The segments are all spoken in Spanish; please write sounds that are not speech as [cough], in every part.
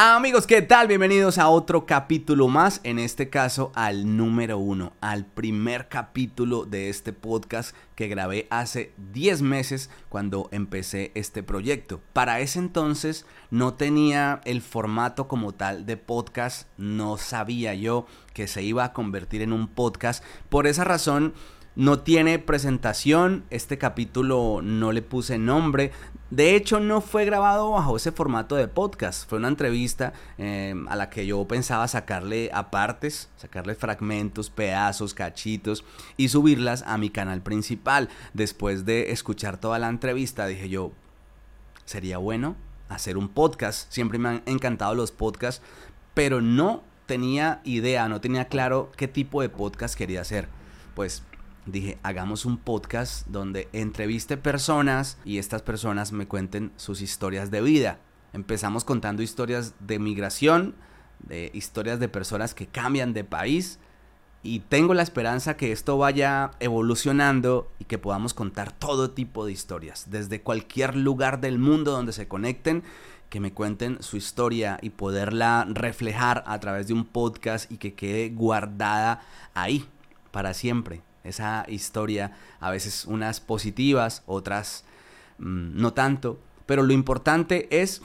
Amigos, ¿qué tal? Bienvenidos a otro capítulo más, en este caso al número uno, al primer capítulo de este podcast que grabé hace 10 meses cuando empecé este proyecto. Para ese entonces no tenía el formato como tal de podcast, no sabía yo que se iba a convertir en un podcast. Por esa razón no tiene presentación, este capítulo no le puse nombre. De hecho, no fue grabado bajo ese formato de podcast. Fue una entrevista eh, a la que yo pensaba sacarle apartes, sacarle fragmentos, pedazos, cachitos y subirlas a mi canal principal. Después de escuchar toda la entrevista, dije yo, sería bueno hacer un podcast. Siempre me han encantado los podcasts, pero no tenía idea, no tenía claro qué tipo de podcast quería hacer. Pues dije, hagamos un podcast donde entreviste personas y estas personas me cuenten sus historias de vida. Empezamos contando historias de migración, de historias de personas que cambian de país y tengo la esperanza que esto vaya evolucionando y que podamos contar todo tipo de historias, desde cualquier lugar del mundo donde se conecten, que me cuenten su historia y poderla reflejar a través de un podcast y que quede guardada ahí para siempre esa historia, a veces unas positivas, otras mm, no tanto, pero lo importante es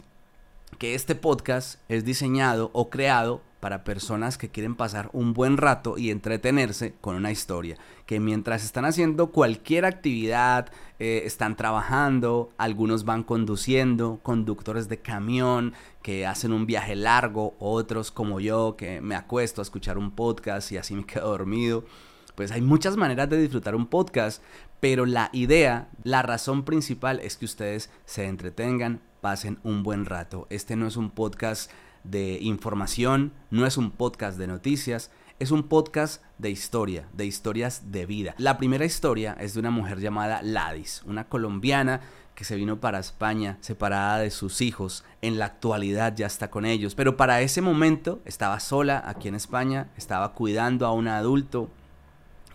que este podcast es diseñado o creado para personas que quieren pasar un buen rato y entretenerse con una historia. Que mientras están haciendo cualquier actividad, eh, están trabajando, algunos van conduciendo, conductores de camión que hacen un viaje largo, otros como yo que me acuesto a escuchar un podcast y así me quedo dormido pues hay muchas maneras de disfrutar un podcast, pero la idea, la razón principal es que ustedes se entretengan, pasen un buen rato. Este no es un podcast de información, no es un podcast de noticias, es un podcast de historia, de historias de vida. La primera historia es de una mujer llamada Ladis, una colombiana que se vino para España separada de sus hijos. En la actualidad ya está con ellos, pero para ese momento estaba sola aquí en España, estaba cuidando a un adulto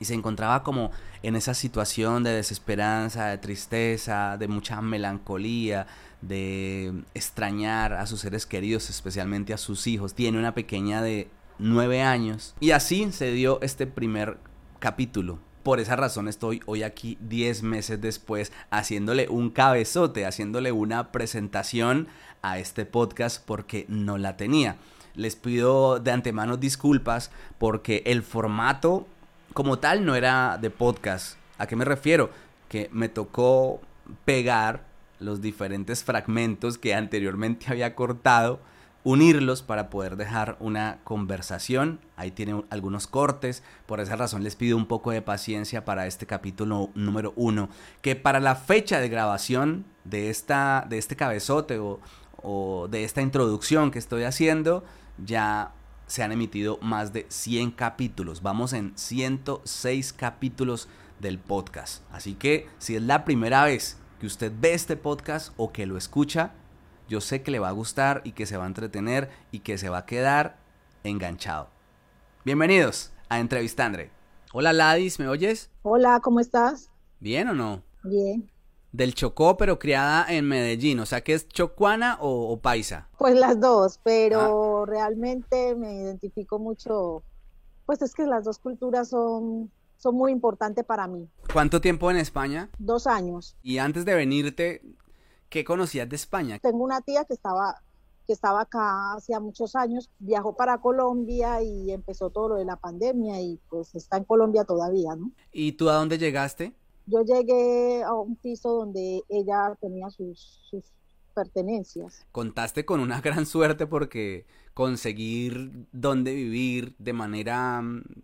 y se encontraba como en esa situación de desesperanza, de tristeza, de mucha melancolía, de extrañar a sus seres queridos, especialmente a sus hijos. Tiene una pequeña de nueve años. Y así se dio este primer capítulo. Por esa razón estoy hoy aquí diez meses después haciéndole un cabezote, haciéndole una presentación a este podcast porque no la tenía. Les pido de antemano disculpas porque el formato como tal no era de podcast. ¿A qué me refiero? Que me tocó pegar los diferentes fragmentos que anteriormente [laughs] había cortado, unirlos para poder dejar una conversación. Ahí tienen algunos cortes. Por esa razón les pido un poco de paciencia para este capítulo número uno. Que para la fecha de grabación de, esta, de este cabezote o, o de esta introducción que estoy haciendo, ya se han emitido más de 100 capítulos. Vamos en 106 capítulos del podcast. Así que si es la primera vez que usted ve este podcast o que lo escucha, yo sé que le va a gustar y que se va a entretener y que se va a quedar enganchado. Bienvenidos a Entrevistandre. Hola Ladis, ¿me oyes? Hola, ¿cómo estás? ¿Bien o no? Bien del Chocó, pero criada en Medellín. O sea, que es chocuana o, paisa? Pues las dos, pero ah. realmente me identifico mucho. Pues es que las dos culturas son, son muy importantes para mí. ¿Cuánto tiempo en España? Dos años. Y antes de venirte, ¿qué conocías de España? Tengo una tía que estaba que estaba acá hacía muchos años, viajó para Colombia y empezó todo lo de la pandemia y pues está en Colombia todavía, ¿no? ¿Y tú a dónde llegaste? Yo llegué a un piso donde ella tenía sus, pertenencias. Contaste con una [laughs] gran suerte porque conseguir dónde vivir de manera,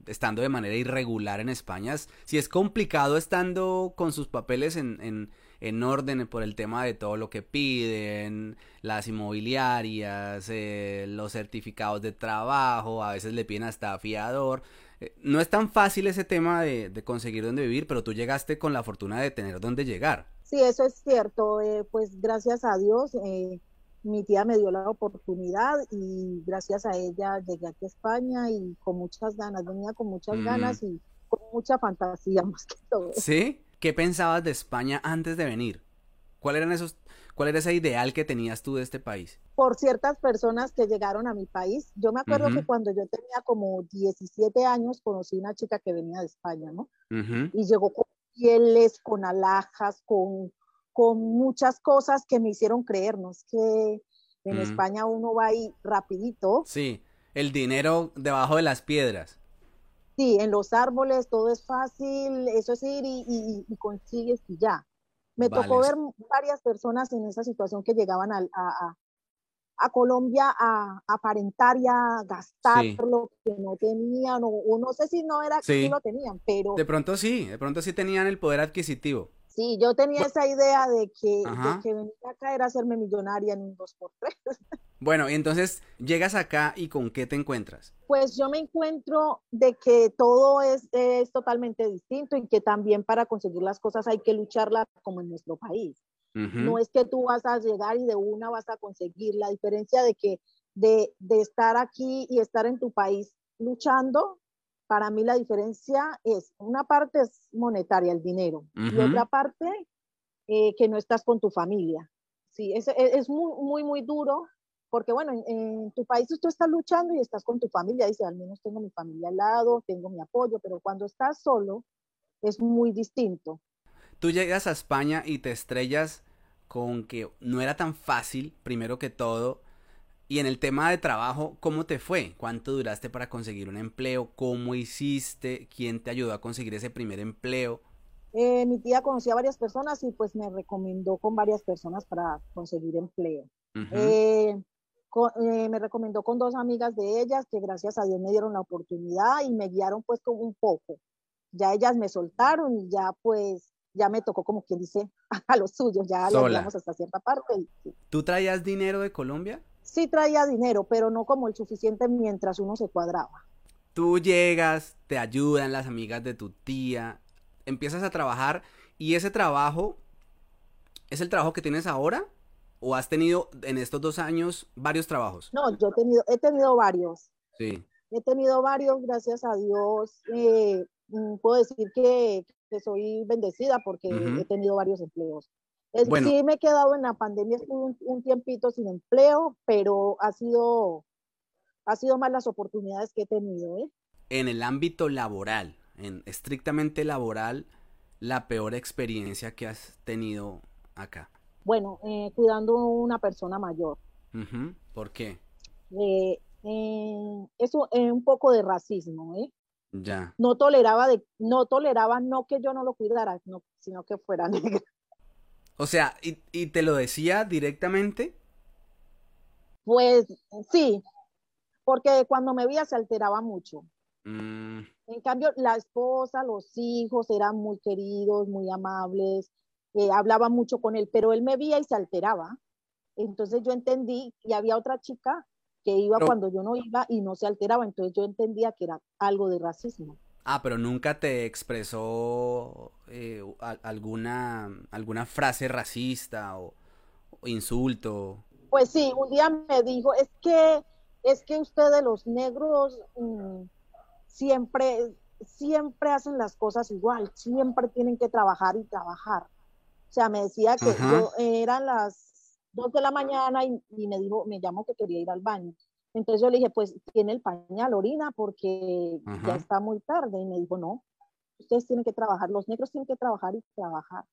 estando de manera irregular en España, si es complicado estando con sus papeles en, en, en orden por el tema de todo lo que piden, las inmobiliarias, eh, los certificados de trabajo, a veces le piden hasta fiador. Eh, no es tan fácil ese tema de, conseguir dónde vivir, pero tú llegaste con la fortuna de tener dónde llegar. Sí, eso es cierto. Eh, pues gracias a Dios, eh, mi tía me dio la oportunidad y gracias a ella llegué aquí a España y con muchas ganas, venía con muchas mm. ganas y con mucha fantasía [laughs] más que todo. ¿Sí? ¿Qué pensabas de España antes de venir? ¿Cuáles eran esos, ¿Cuál era ese ideal que tenías tú de este país? Por ciertas personas que llegaron a mi país. Yo me acuerdo que cuando yo tenía como 17 años conocí una chica que venía de España, ¿no? Y llegó con pieles, con alhajas, con, con muchas cosas que me hicieron creernos que en España uno va ahí rapidito. Sí, el dinero debajo de las piedras. Sí, en los árboles todo es fácil, eso es ir y, consigues y ya. Me tocó ver varias personas en esa situación que llegaban a, a, Colombia a, aparentar y a gastar lo que no tenían, o, no sé si no era que lo tenían, pero... De pronto sí, de pronto sí tenían el poder adquisitivo. Sí, yo tenía esa idea de que, de que venir acá era hacerme millonaria en un 2x3. [laughs] Bueno, y entonces llegas acá y ¿con qué te encuentras? Pues yo me encuentro de que todo es, es totalmente distinto y que también para conseguir las cosas hay que lucharlas como en nuestro país. No es que tú vas a llegar y de una vas a conseguir. La diferencia de que de, de estar aquí y estar en tu país luchando para mí la diferencia es, una parte es monetaria, el dinero, y otra parte eh, que no estás con tu familia. Sí, es, es, muy, muy, muy duro, porque bueno, en, tu país tú estás luchando y estás con tu familia, dice, al menos tengo mi familia al lado, tengo mi apoyo, pero cuando estás solo es muy distinto. Tú llegas a España y te estrellas con que no era tan fácil, primero que todo, y en el tema de trabajo, ¿cómo te fue? ¿Cuánto duraste para conseguir un empleo? ¿Cómo hiciste? ¿Quién te ayudó a conseguir ese primer empleo? Eh, mi tía conocía a varias personas y pues me recomendó con varias personas para conseguir empleo. Eh, eh, me recomendó con dos amigas de ellas que gracias a Dios me dieron la oportunidad y me guiaron pues con un poco. Ya ellas me soltaron y ya pues ya me tocó como quien dice [laughs] a los suyos, ya lo hasta cierta parte. ¿Tú traías dinero de Colombia? Sí traía dinero, pero no como el suficiente mientras uno se cuadraba. Tú llegas, te ayudan las amigas de tu tía, empiezas a trabajar y ese trabajo es el trabajo que tienes ahora o has tenido en estos dos años varios trabajos? No, yo he tenido, he tenido varios. Sí. He tenido varios, gracias a Dios. Eh, mm, puedo decir que, soy bendecida porque he tenido varios empleos. Sí, me he quedado en la pandemia, estuve un, tiempito sin empleo, pero ha sido, ha sido más las oportunidades que he tenido. ¿eh? En el ámbito laboral, en estrictamente laboral, la peor experiencia que has tenido acá. Bueno, eh, cuidando a una persona mayor. ¿Por qué? Eh, eh, eso es un poco de racismo, ¿eh? Ya. No toleraba de, no toleraba no que yo no lo cuidara, no, sino que fuera [laughs] negra. O sea, ¿y, te lo decía directamente? Pues sí, porque cuando me veía se alteraba mucho. Mm. En cambio, la esposa, los hijos eran muy queridos, muy amables, eh, hablaba mucho con él, pero él me veía y se alteraba. Entonces yo entendí, y había otra chica que iba cuando yo no iba y no se alteraba, entonces yo entendía que era algo de racismo. Ah, pero nunca te expresó eh, alguna, alguna frase racista o, insulto. Pues sí, un día me dijo, es que, es que ustedes los negros mm, siempre, siempre hacen las cosas igual, siempre tienen que trabajar y trabajar. O sea, me decía que eran las dos de la mañana y, y me dijo, me llamó que quería ir al baño. Entonces yo le dije, pues tiene el pañal, orina, porque ya está muy tarde. Y me dijo, no, ustedes tienen que trabajar, los negros tienen que trabajar y trabajar.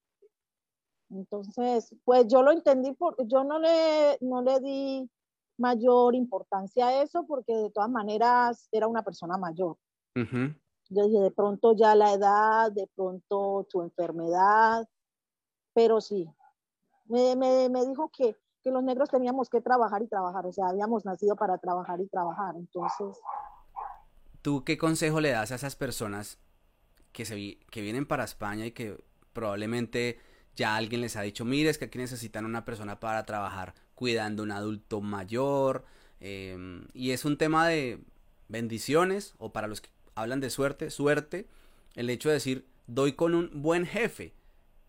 Entonces, pues yo lo entendí, porque yo no le, no le di mayor importancia a eso, porque de todas maneras era una persona mayor. Yo dije, de pronto ya la edad, de pronto su enfermedad, pero sí, me, me, me dijo que que los negros teníamos que trabajar y trabajar, o sea, habíamos nacido para trabajar y trabajar, entonces... ¿Tú qué consejo le das a esas personas que, se, que vienen para España y que probablemente ya alguien les ha dicho, mire, es que aquí necesitan una persona para trabajar cuidando a un adulto mayor, em, y es un tema de bendiciones, o para los que hablan de suerte, suerte, el hecho de decir, doy con un buen jefe,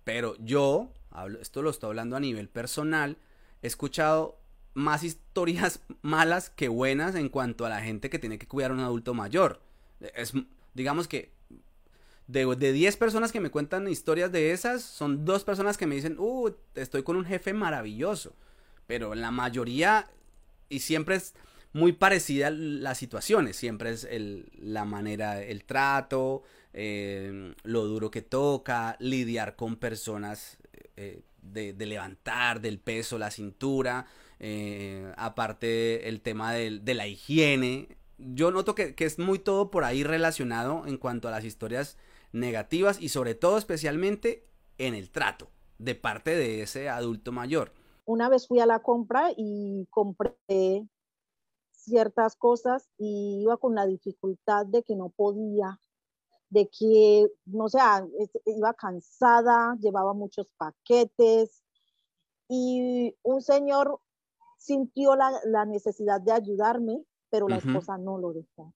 pero yo, hablo, esto lo estoy hablando a nivel personal, he escuchado más historias [laughs] malas que buenas en cuanto a la gente que tiene que cuidar a un adulto mayor. Es, digamos que de, de 10 personas que me cuentan historias de esas, son dos personas que me dicen, uh, estoy con un jefe maravilloso. Pero la mayoría, y siempre es muy parecida las situaciones, siempre es el, la manera, el trato, eh, lo duro que toca, lidiar con personas eh, de, levantar del peso, la cintura, eh, aparte el tema de, la higiene. Yo noto que, que, es muy todo por ahí relacionado en cuanto a las historias negativas y sobre todo especialmente en el trato de parte de ese adulto mayor. Una vez fui a la compra y compré ciertas cosas y iba con la dificultad de que no podía de que, no sé, iba cansada, llevaba muchos paquetes y un señor sintió la, necesidad de ayudarme, pero la esposa no lo dejó.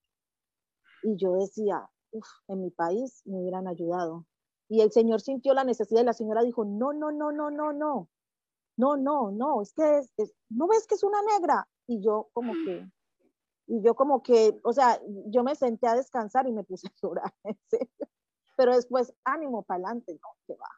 Y yo decía, uff, en mi país me hubieran ayudado. Y el señor sintió la necesidad y la señora dijo, no, no, no, no, no, no, no, no, no, es que no ves que es una negra. Y yo como que, y yo como que, o sea, yo me senté a descansar y me puse a llorar, [laughs] Pero después, ánimo para adelante, no, que va.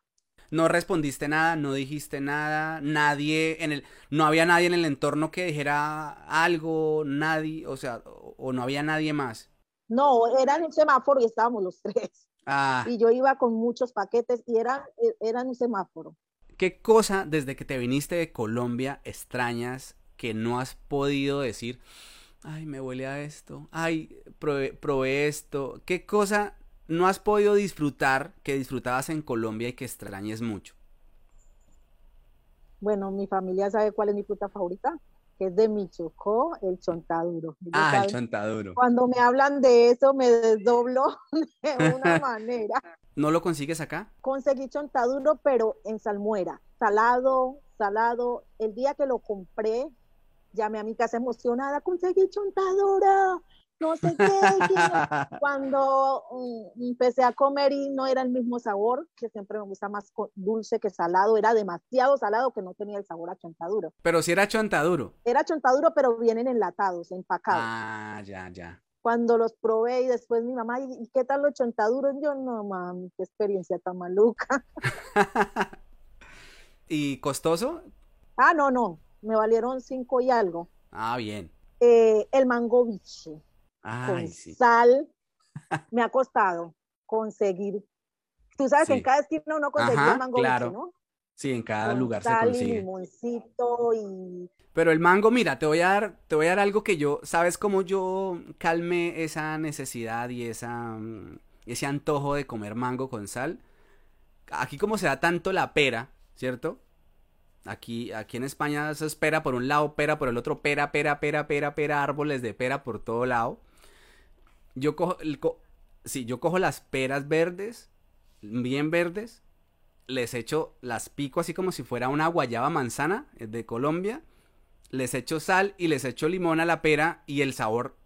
No respondiste nada, no dijiste nada, nadie en el, no había nadie en el entorno que dijera algo, nadie, o sea, o, no había nadie más. No, era en un semáforo y estábamos los tres. Ah. Y yo iba con muchos paquetes y era, era en un semáforo. ¿Qué cosa desde que te viniste de Colombia extrañas que no has podido decir? Ay, me huele a esto, ay, probé, esto. ¿Qué cosa no has podido disfrutar que disfrutabas en Colombia y que extrañes mucho? Bueno, mi familia sabe cuál es mi fruta favorita, que es de Michoacán, el chontaduro. Ah, el chontaduro. Cuando me hablan de eso me desdoblo [laughs] de una [laughs] manera. ¿No lo consigues acá? Conseguí chontaduro, pero en salmuera, salado, salado. El día que lo compré, llamé a mi casa emocionada, conseguí chontadura, no sé qué. [laughs] Cuando mm, empecé a comer y no era el mismo sabor, que siempre me gusta más dulce que salado, era demasiado salado que no tenía el sabor a chontaduro. Pero si era chontaduro. Era chontaduro, pero vienen enlatados, empacados. Ah, ya, ya. Cuando los probé y después mi mamá, ¿y qué tal los chontaduros? Yo, no, mami, qué experiencia tan maluca. [laughs] ¿Y costoso? Ah, no, no, me valieron cinco y algo. Ah, bien. Eh, el mango biche. Ay, sí. Sal [laughs] me ha costado conseguir. Tú sabes que en cada esquina uno consigue el mango claro. ¿no? Sí, en cada lugar se consigue. Y limoncito y... Pero el mango, mira, te voy a dar, te voy a dar algo que yo, ¿sabes cómo yo calme esa necesidad y esa, mm, ese antojo de comer mango con sal? Aquí como se da tanto la pera, ¿cierto? Aquí, aquí en España se espera por un lado, pera por el otro, pera, pera, pera, pera, pera, árboles de pera por todo lado. Yo cojo, el sí, yo cojo las peras verdes, bien verdes, les echo, las pico así como si fuera una guayaba manzana eh, de Colombia, les echo sal y les echo limón a la pera y el sabor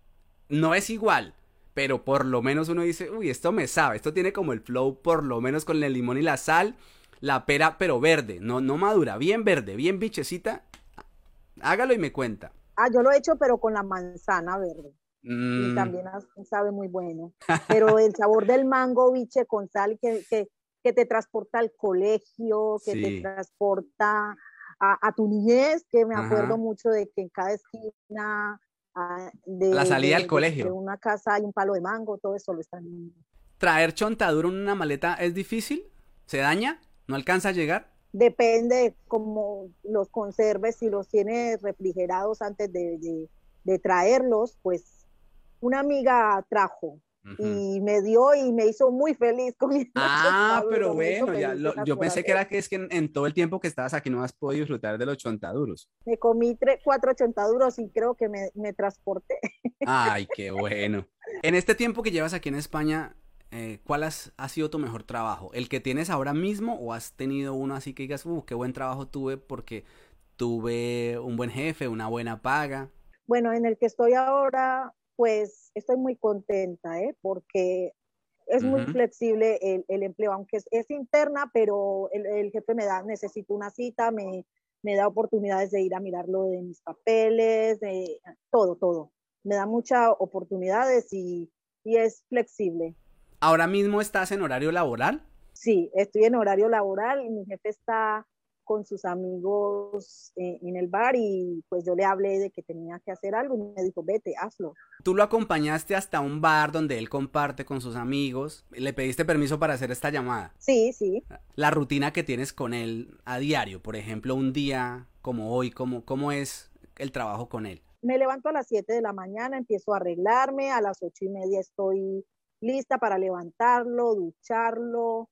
no es igual, pero por lo menos uno dice, uy, esto me sabe, esto tiene como el flow por lo menos con el limón y la sal la pera, pero verde, no, no madura, bien verde, bien bichecita. Hágalo y me cuenta. Ah, yo lo he hecho, pero con la manzana verde. Y mm. también sabe muy bueno. Pero el sabor del mango biche con sal que, que, te transporta al colegio, que te transporta a, tu niñez, que me acuerdo mucho de que en cada esquina ah, de la salida al colegio. De una casa hay un palo de mango, todo eso lo están. ¿Traer chontaduro en una maleta es difícil? ¿Se daña? ¿No alcanza a llegar? Depende de cómo los conserves, si los tienes refrigerados antes de, traerlos, pues una amiga trajo y me dio y me hizo muy feliz con Ah, pero bueno, ya yo pensé que era que es que en, todo el tiempo que estabas aquí no has podido disfrutar de los chontaduros. Me comí tres, cuatro chontaduros y creo que me, me transporté. Ay, qué bueno. En este tiempo que llevas aquí en España, eh, ¿cuál ha sido tu mejor trabajo? ¿El que tienes ahora mismo o has tenido uno así que digas, uh, qué buen trabajo tuve porque tuve un buen jefe, una buena paga? Bueno, en el que estoy ahora, pues estoy muy contenta, ¿eh? Porque es muy flexible el, empleo, aunque es, interna, pero el, jefe me da, necesito una cita, me, me da oportunidades de ir a mirarlo de mis papeles, de todo, todo. Me da muchas oportunidades y, y es flexible. ¿Ahora mismo estás en horario laboral? Sí, estoy en horario laboral y mi jefe está con sus amigos eh, en el bar y pues yo le hablé de que tenía que hacer algo y me dijo, vete, hazlo. Tú lo acompañaste hasta un bar donde él comparte con sus amigos. ¿Le pediste permiso para hacer esta llamada? Sí, sí. La rutina que tienes con él a diario, por ejemplo, un día como hoy, ¿cómo, cómo es el trabajo con él? Me levanto a las 7 de la mañana, empiezo a arreglarme, a las ocho y media estoy lista para levantarlo, ducharlo,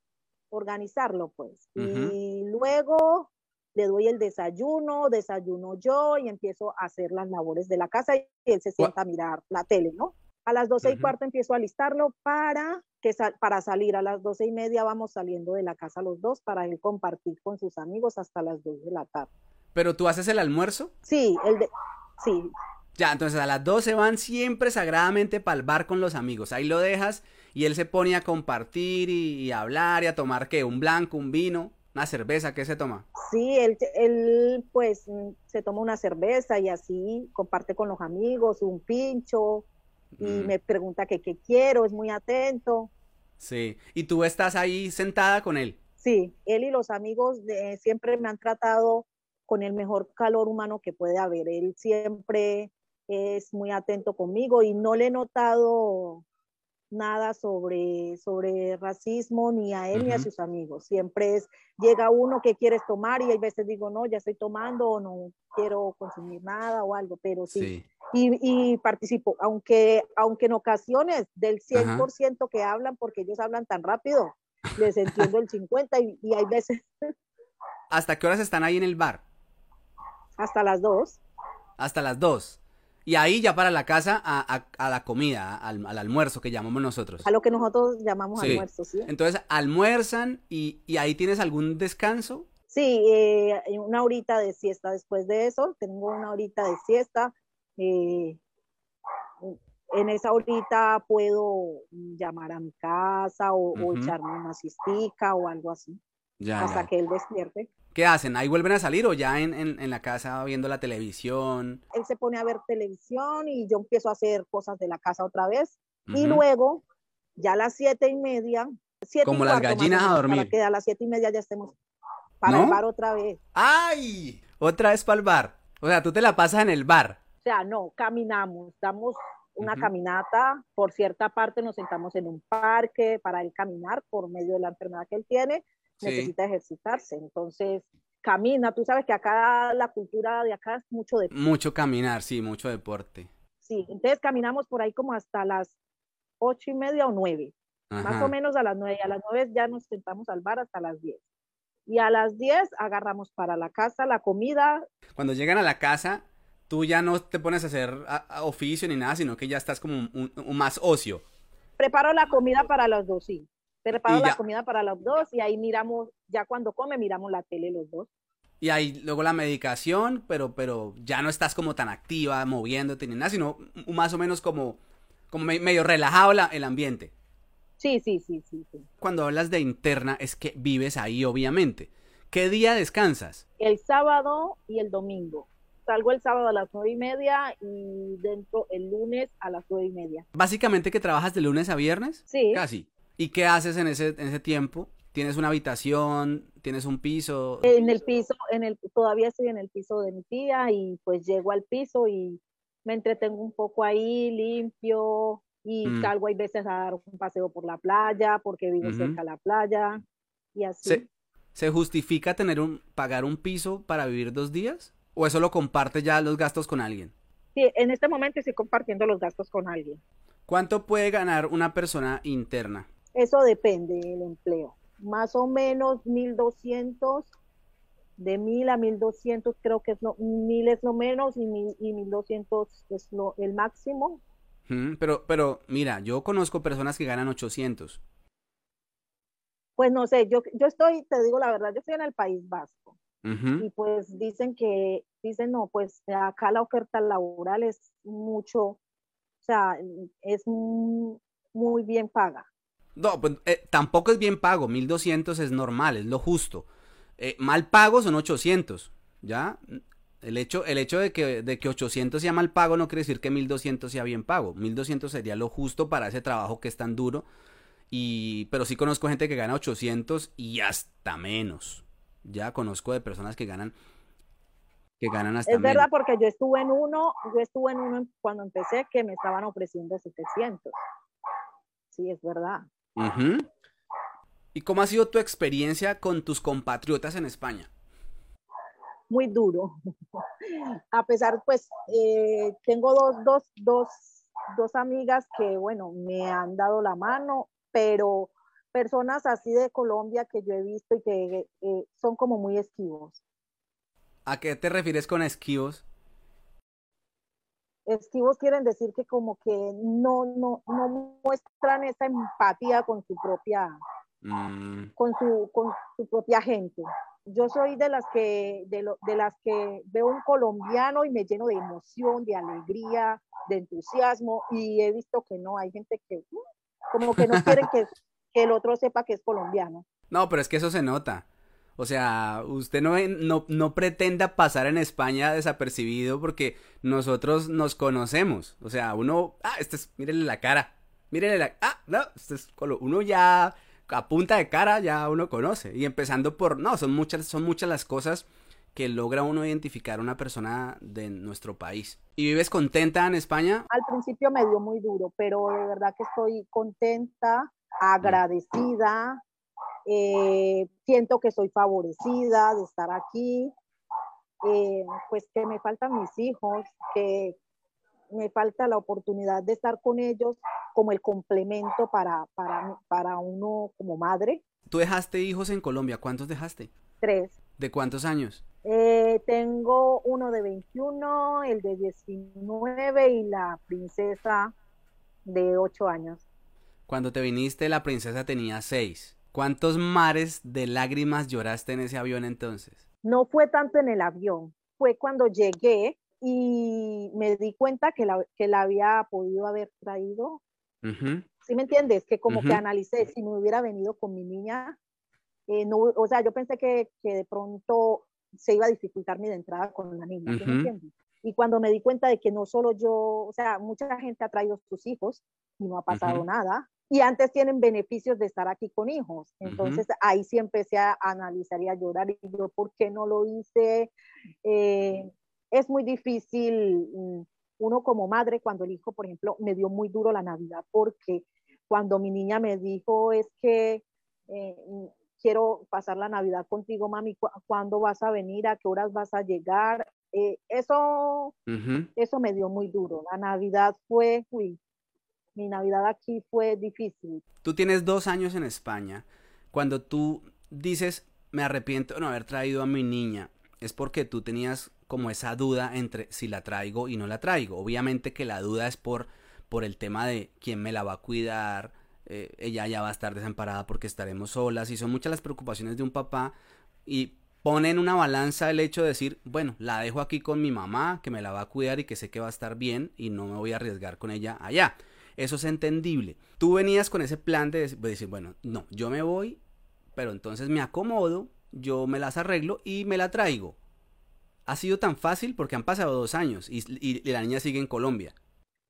organizarlo, pues. Y luego le doy el desayuno, desayuno yo y empiezo a hacer las labores de la casa y él se sienta a mirar la tele, ¿no? A las doce y cuarto empiezo a alistarlo para, que para salir. A las doce y media vamos saliendo de la casa los dos para él compartir con sus amigos hasta las dos de la tarde. ¿Pero tú haces el almuerzo? Sí, el de, sí. Ya, entonces a las 12 van siempre sagradamente para el bar con los amigos. Ahí lo dejas y él se pone a compartir y, a hablar y a tomar qué, un blanco, un vino, una cerveza, ¿qué se toma? Sí, él, él pues se toma una cerveza y así comparte con los amigos, un pincho y mm. me pregunta que qué quiero, es muy atento. Sí, ¿y tú estás ahí sentada con él? Sí, él y los amigos de, siempre me han tratado con el mejor calor humano que puede haber. Él siempre es muy atento conmigo y no le he notado nada sobre, sobre racismo ni a él ni a sus amigos. Siempre es, llega uno que quieres tomar y hay veces digo, no, ya estoy tomando o no quiero consumir nada o algo, pero sí. Y, y, participo, aunque, aunque en ocasiones del 100% que hablan, porque ellos hablan tan rápido, les entiendo el 50 y, y hay veces... [laughs] ¿Hasta qué horas están ahí en el bar? Hasta las 2. Hasta las 2. Y ahí ya para la casa a, la comida, al, almuerzo que llamamos nosotros. A lo que nosotros llamamos almuerzo, sí. Entonces almuerzan y, ahí tienes algún descanso. Sí, eh, una horita de siesta después de eso. Tengo una horita de siesta. Eh, en esa horita puedo llamar a mi casa o, echarme una cistica o algo así. Hasta que él despierte. ¿Qué hacen? ¿Ahí vuelven a salir o ya en, en, la casa viendo la televisión? Él se pone a ver televisión y yo empiezo a hacer cosas de la casa otra vez. Y luego, ya a las siete y media, como las gallinas a dormir. Para que a las siete y media ya estemos para el bar otra vez. ¡Ay! Otra vez para el bar. O sea, tú te la pasas en el bar. O sea, no, caminamos, damos una caminata, por cierta parte nos sentamos en un parque para él caminar por medio de la enfermedad que él tiene necesita ejercitarse. Entonces, camina. Tú sabes que acá la cultura de acá es mucho deporte. Mucho caminar, sí, mucho deporte. Sí, entonces caminamos por ahí como hasta las ocho y media o nueve. Más o menos a las nueve. A las nueve ya nos sentamos al bar hasta las diez. Y a las diez agarramos para la casa la comida. Cuando llegan a la casa, tú ya no te pones a hacer oficio ni nada, sino que ya estás como un, más ocio. Preparo la comida para los dos, sí. Preparo la comida para los dos y ahí miramos, ya cuando come, miramos la tele los dos. Y ahí luego la medicación, pero, pero ya no estás como tan activa, moviéndote ni nada, sino más o menos como, como medio relajado el ambiente. Sí, sí, sí, sí, sí. Cuando hablas de interna es que vives ahí, obviamente. ¿Qué día descansas? El sábado y el domingo. Salgo el sábado a las nueve y media y dentro el lunes a las nueve y media. Básicamente que trabajas de lunes a viernes. Sí. Casi. ¿Y qué haces en ese, en ese tiempo? ¿Tienes una habitación? ¿Tienes un piso? En el piso, en el, todavía estoy en el piso de mi tía y pues llego al piso y me entretengo un poco ahí, limpio y mm. salgo hay veces a dar un paseo por la playa porque vivo cerca de la playa y así. ¿Se, ¿Se, justifica tener un, pagar un piso para vivir dos días? ¿O eso lo comparte ya los gastos con alguien? Sí, en este momento estoy compartiendo los gastos con alguien. ¿Cuánto puede ganar una persona interna? Eso depende del empleo. Más o menos 1200, de 1000 a 1200 creo que es lo, 1000 es lo menos y, 1200 es lo, el máximo. pero, pero mira, yo conozco personas que ganan 800. Pues no sé, yo, yo estoy, te digo la verdad, yo estoy en el País Vasco. Y pues dicen que, dicen no, pues acá la oferta laboral es mucho, o sea, es muy bien paga. No, pues eh, tampoco es bien pago, 1200 es normal, es lo justo. Eh, mal pago son 800, ¿ya? El hecho, el hecho de, que, de que 800 sea mal pago no quiere decir que 1200 sea bien pago. 1200 sería lo justo para ese trabajo que es tan duro Y, pero sí conozco gente que gana 800 y hasta menos. Ya conozco de personas que ganan que ganan hasta Es verdad porque yo estuve en uno, yo estuve en uno cuando empecé que me estaban ofreciendo 700. Sí, es verdad. ¿Y cómo ha sido tu experiencia con tus compatriotas en España? Muy duro. [laughs] A pesar, pues, eh, tengo dos, dos, dos, dos amigas que, bueno, me han dado la mano, pero personas así de Colombia que yo he visto y que eh, son como muy esquivos. ¿A qué te refieres con esquivos? Esquivos quieren decir que como que no, no, no muestran esa empatía con su propia, mm. con, su, con su propia gente. Yo soy de las que, de, lo, de las que veo un colombiano y me lleno de emoción, de alegría, de entusiasmo, y he visto que no, hay gente que uh, como que no quieren que, [laughs] que el otro sepa que es colombiano. No, pero es que eso se nota. O sea, usted no, no, no, pretenda pasar en España desapercibido porque nosotros nos conocemos. O sea, uno, ah, este es, mírele la cara. Mírele la, ah, no, este es, uno ya a punta de cara ya uno conoce. Y empezando por, no, son muchas, son muchas las cosas que logra uno identificar a una persona de nuestro país. ¿Y vives contenta en España? Al principio me dio muy duro, pero de verdad que estoy contenta, agradecida eh, siento que soy favorecida de estar aquí, eh, pues que me faltan mis hijos, que me falta la oportunidad de estar con ellos como el complemento para, para, para uno como madre. ¿Tú dejaste hijos en Colombia? ¿Cuántos dejaste? Tres. ¿De cuántos años? Eh, tengo uno de 21, el de 19 y la princesa de 8 años. Cuando te viniste, la princesa tenía 6. ¿Cuántos mares de lágrimas lloraste en ese avión entonces? No fue tanto en el avión, fue cuando llegué y me di cuenta que la, que la había podido haber traído. ¿Sí me entiendes? Que como que analicé, si me hubiera venido con mi niña, eh, no, o sea, yo pensé que, que, de pronto se iba a dificultar mi entrada con la niña, ¿sí me entiendes? Y cuando me di cuenta de que no solo yo, o sea, mucha gente ha traído sus hijos y no ha pasado nada, y antes tienen beneficios de estar aquí con hijos. Entonces ahí sí empecé a analizar y a llorar y yo, ¿por qué no lo hice? Eh, es muy difícil mm, uno como madre cuando el hijo, por ejemplo, me dio muy duro la Navidad porque cuando mi niña me dijo es que eh, quiero pasar la Navidad contigo, mami, ¿cuándo vas a venir? ¿A qué horas vas a llegar? Eh, eso, eso me dio muy duro. La Navidad fue, uy, mi Navidad aquí fue difícil. Tú tienes dos años en España. Cuando tú dices, me arrepiento de no haber traído a mi niña, es porque tú tenías como esa duda entre si la traigo y no la traigo. Obviamente que la duda es por, por el tema de quién me la va a cuidar, eh, ella ya va a estar desamparada porque estaremos solas y son muchas las preocupaciones de un papá y pone en una balanza el hecho de decir, bueno, la dejo aquí con mi mamá que me la va a cuidar y que sé que va a estar bien y no me voy a arriesgar con ella allá. Eso es entendible. Tú venías con ese plan de decir, bueno, no, yo me voy, pero entonces me acomodo, yo me las arreglo y me la traigo. Ha sido tan fácil porque han pasado dos años y, la niña sigue en Colombia.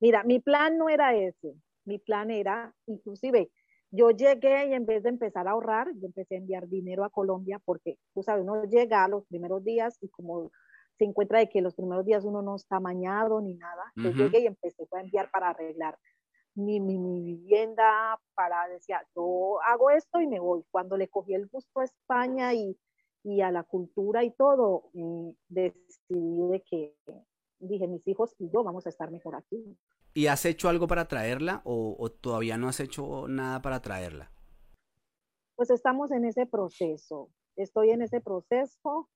Mira, mi plan no era ese. Mi plan era, inclusive, yo llegué y en vez de empezar a ahorrar, yo empecé a enviar dinero a Colombia porque, tú sabes, uno llega los primeros días y como se encuentra de que los primeros días uno no está mañado ni nada, yo llegué y empecé a enviar para arreglar mi, mi, vivienda para, decía, yo hago esto y me voy. Cuando le cogí el gusto a España y, y a la cultura y todo, decidí de que dije, mis hijos y yo vamos a estar mejor aquí. ¿Y has hecho algo para traerla o, o todavía no has hecho nada para traerla? Pues estamos en ese proceso. Estoy en ese proceso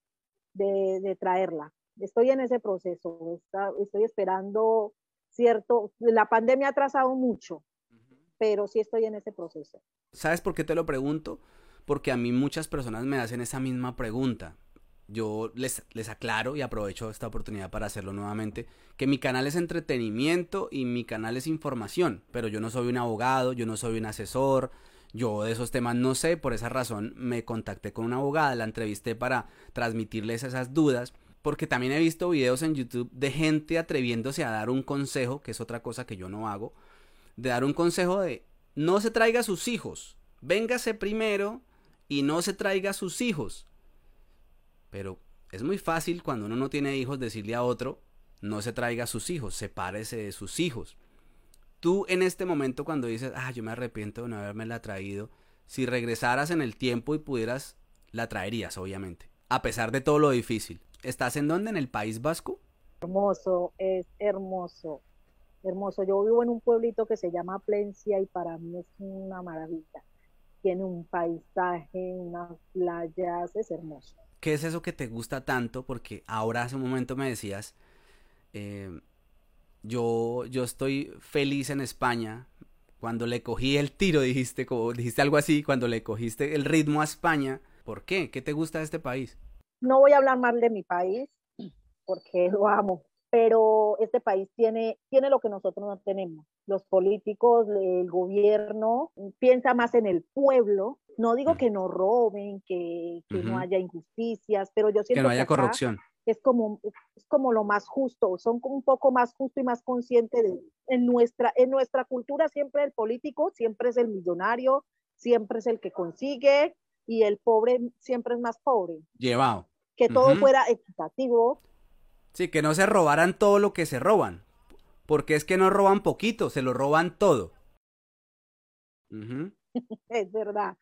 de, de traerla. Estoy en ese proceso. estoy esperando ¿cierto? La pandemia ha atrasado mucho, pero sí estoy en ese proceso. ¿Sabes por qué te lo pregunto? Porque a mí muchas personas me hacen esa misma pregunta. Yo les, les aclaro y aprovecho esta oportunidad para hacerlo nuevamente, que mi canal es entretenimiento y mi canal es información, pero yo no soy un abogado, yo no soy un asesor, yo de esos temas no sé, por esa razón me contacté con una abogada, la entrevisté para transmitirles esas dudas porque también he visto videos en YouTube de gente atreviéndose a dar un consejo, que es otra cosa que yo no hago, de dar un consejo de no se traiga a sus hijos, véngase primero y no se traiga a sus hijos. Pero es muy fácil cuando uno no tiene hijos decirle a otro, no se traiga a sus hijos, sepárese de sus hijos. Tú en este momento cuando dices, ah, yo me arrepiento de no haberme la traído, si regresaras en el tiempo y pudieras, la traerías, obviamente, a pesar de todo lo difícil. ¿Estás en dónde? ¿En el País Vasco? Hermoso, es hermoso, hermoso. Yo vivo en un pueblito que se llama Plencia y para mí es una maravilla. Tiene un paisaje, unas playas, es hermoso. ¿Qué es eso que te gusta tanto? Porque ahora hace un momento me decías, eh, yo, yo estoy feliz en España. Cuando le cogí el tiro, dijiste, como, dijiste algo así, cuando le cogiste el ritmo a España. ¿Por qué? ¿Qué te gusta de este país? No voy a hablar mal de mi país, porque lo amo, pero este país tiene, tiene lo que nosotros no tenemos. Los políticos, el gobierno, piensa más en el pueblo. No digo que no roben, que, que no haya injusticias, pero yo siento que no haya corrupción es como, es como lo más justo, son un poco más justo y más consciente de, en nuestra, en nuestra cultura siempre el político siempre es el millonario, siempre es el que consigue y el pobre siempre es más pobre. Llevado. Que todo fuera equitativo. Sí, que no se robaran todo lo que se roban, porque es que no roban poquito, se lo roban todo. [laughs] es verdad.